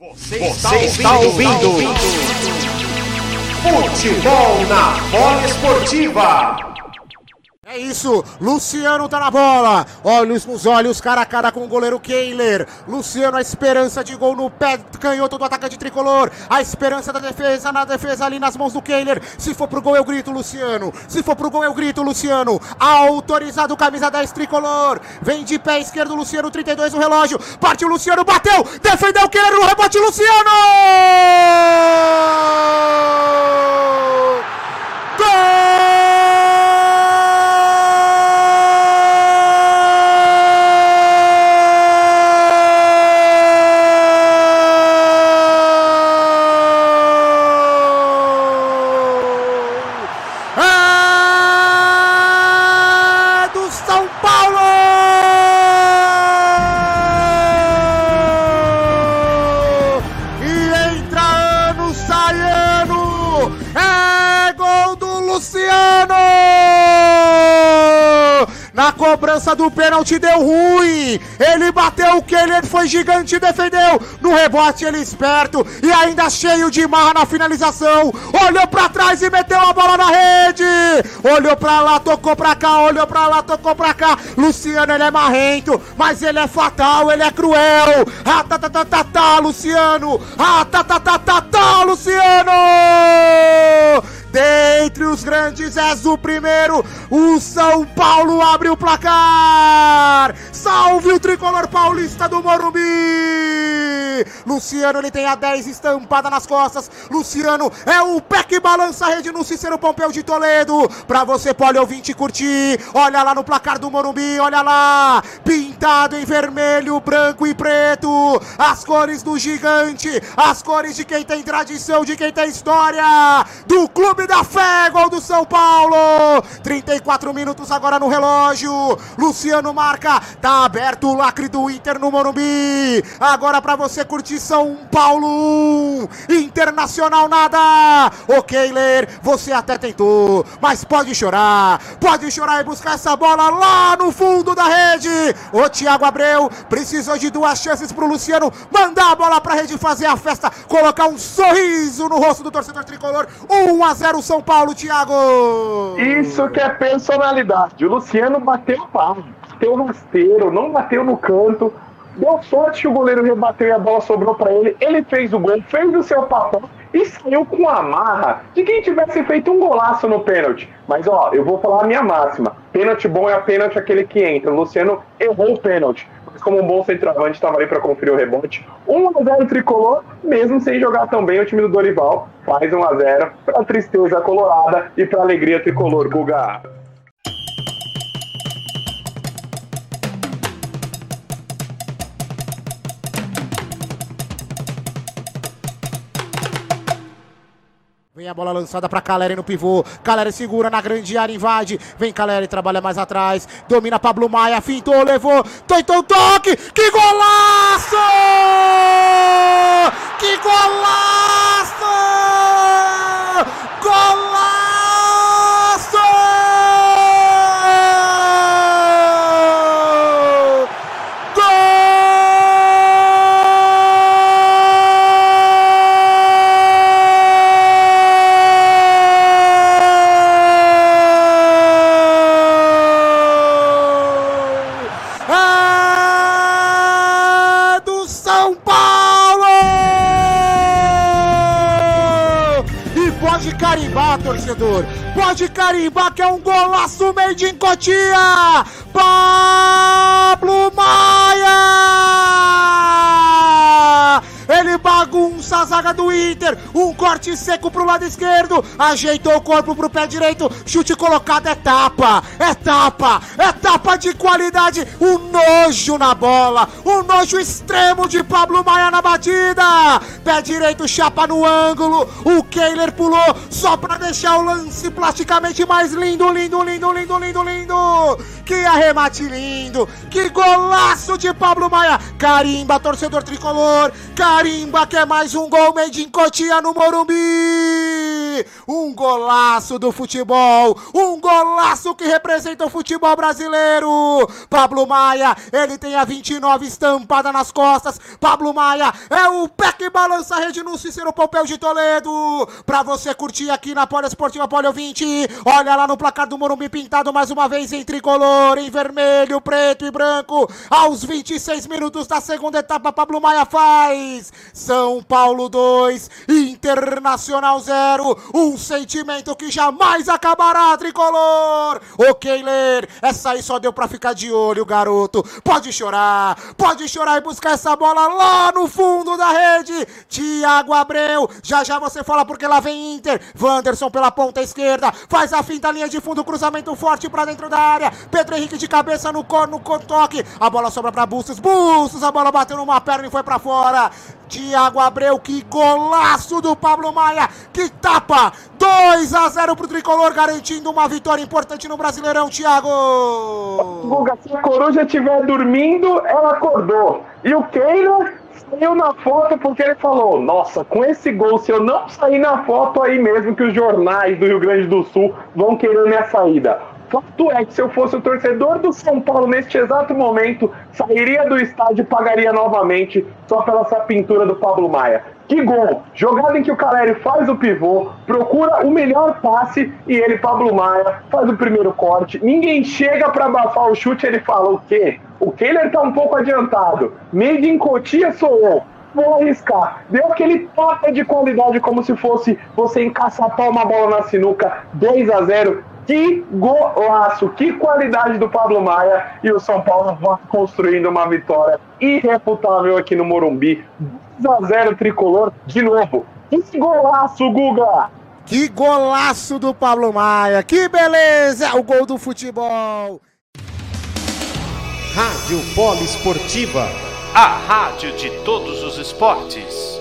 Você está ouvindo, ouvindo. Futebol na bola esportiva. É isso, Luciano tá na bola. Olhos nos olhos, cara a cara com o goleiro Keiler. Luciano, a esperança de gol no pé canhoto do atacante tricolor. A esperança da defesa na defesa ali nas mãos do Keiler. Se for pro gol, eu grito, Luciano. Se for pro gol, eu grito, Luciano. Autorizado, camisa 10 tricolor. Vem de pé esquerdo, Luciano, 32 no relógio. Partiu, Luciano, bateu. Defendeu o Keiler no rebote, Luciano! Na cobrança do pênalti deu ruim. Ele bateu o que ele foi gigante e defendeu. No rebote ele esperto e ainda cheio de marra na finalização. Olhou pra trás e meteu a bola na rede. Olhou pra lá, tocou pra cá, olhou pra lá, tocou pra cá. Luciano ele é marrento, mas ele é fatal, ele é cruel. Ah, tá, tá, tá, tá, tá, Luciano. Ah, tá, tá, tá, tá, tá, Luciano. Dentre os grandes és o primeiro, o São Paulo abre o placar! Salve o tricolor paulista do Morumbi! Luciano, ele tem a 10 estampada nas costas. Luciano é o pé que balança a rede no Cícero Pompeu de Toledo. Pra você, pode ouvinte, curtir. Olha lá no placar do Morumbi, olha lá. Pintado em vermelho, branco e preto. As cores do gigante, as cores de quem tem tradição, de quem tem história. Do Clube da Fé, gol do São Paulo. 34 minutos agora no relógio. Luciano marca, tá aberto o lacre do Inter no Morumbi. Agora pra você curtir São Paulo 1, Internacional nada. O Keiler, você até tentou, mas pode chorar. Pode chorar e buscar essa bola lá no fundo da rede. O Thiago Abreu precisou de duas chances pro Luciano mandar a bola pra rede fazer a festa, colocar um sorriso no rosto do torcedor tricolor. 1 a 0 São Paulo, Thiago. Isso que é personalidade. O Luciano bateu palma, bateu rasteiro, não bateu no canto. Deu sorte que o goleiro rebateu e a bola sobrou pra ele. Ele fez o gol, fez o seu papel e saiu com a marra de quem tivesse feito um golaço no pênalti. Mas ó, eu vou falar a minha máxima. Pênalti bom é a pênalti aquele que entra. O Luciano errou o pênalti. Mas como um bom centroavante, estava ali para conferir o rebote. 1 a 0 tricolor, mesmo sem jogar tão bem, o time do Dorival faz 1 a 0 para tristeza colorada e para alegria tricolor, Guga. Vem a bola lançada para Caleri no pivô. Caleri segura na grande área, invade. Vem Caleri, trabalha mais atrás. Domina Pablo Maia, fintou, levou. Tentou toque. Que golaço! Que golaço! Pode carimbar, torcedor. Pode carimbar que é um golaço made in Cotia. Pablo Maia! Bagunça a zaga do Inter. Um corte seco pro lado esquerdo. Ajeitou o corpo pro pé direito. Chute colocado é tapa. É tapa. É tapa de qualidade. O nojo na bola. O nojo extremo de Pablo Maia na batida. Pé direito, chapa no ângulo. O Keiler pulou só pra deixar o lance plasticamente mais lindo, lindo, lindo, lindo, lindo, lindo. Que arremate lindo. Que golaço de Pablo Maia. Carimba, torcedor tricolor. Carimba que é mais um gol made in Cotia no Morumbi. Um golaço do futebol, um golaço que representa o futebol brasileiro. Pablo Maia, ele tem a 29 estampada nas costas. Pablo Maia é o pé que balança a rede no Cícero Pompeu de Toledo. Pra você curtir aqui na Poliesportiva Polio 20. Olha lá no placar do Morumbi pintado mais uma vez em tricolor, em vermelho, preto e branco. Aos 26 minutos da segunda etapa, Pablo Maia faz. São Paulo 2, Internacional 0. Um sentimento que jamais acabará, tricolor. O Keiler, essa aí só deu pra ficar de olho, garoto. Pode chorar, pode chorar e buscar essa bola lá no fundo da rede. Tiago Abreu, já já você fala porque lá vem Inter. Wanderson pela ponta esquerda, faz a finta linha de fundo, cruzamento forte pra dentro da área. Pedro Henrique de cabeça no, no, no toque. A bola sobra pra Bustos, Bustos, a bola bateu numa perna e foi pra fora. Tiago Abreu, que golaço do Pablo Maia, que tapa 2 a 0 pro tricolor, garantindo uma vitória importante no Brasileirão, Thiago. Guga, se a coruja estiver dormindo, ela acordou. E o Keylor saiu na foto porque ele falou: Nossa, com esse gol, se eu não sair na foto, aí mesmo que os jornais do Rio Grande do Sul vão querer minha saída. Fato é que se eu fosse o torcedor do São Paulo neste exato momento, sairia do estádio e pagaria novamente só pela essa pintura do Pablo Maia. Que gol! Jogada em que o Caleri faz o pivô, procura o melhor passe e ele, Pablo Maia, faz o primeiro corte. Ninguém chega para abafar o chute, ele fala o quê? O Kehler tá um pouco adiantado. Made in Cotia sou eu vou arriscar. Deu aquele toque de qualidade como se fosse você encaçapar uma bola na sinuca, 2 a 0 que golaço, que qualidade do Pablo Maia e o São Paulo vai construindo uma vitória irrefutável aqui no Morumbi. 2 a 0 tricolor de novo. Que golaço, Guga! Que golaço do Pablo Maia! Que beleza! É o gol do futebol! Rádio Poliesportiva, a rádio de todos os esportes.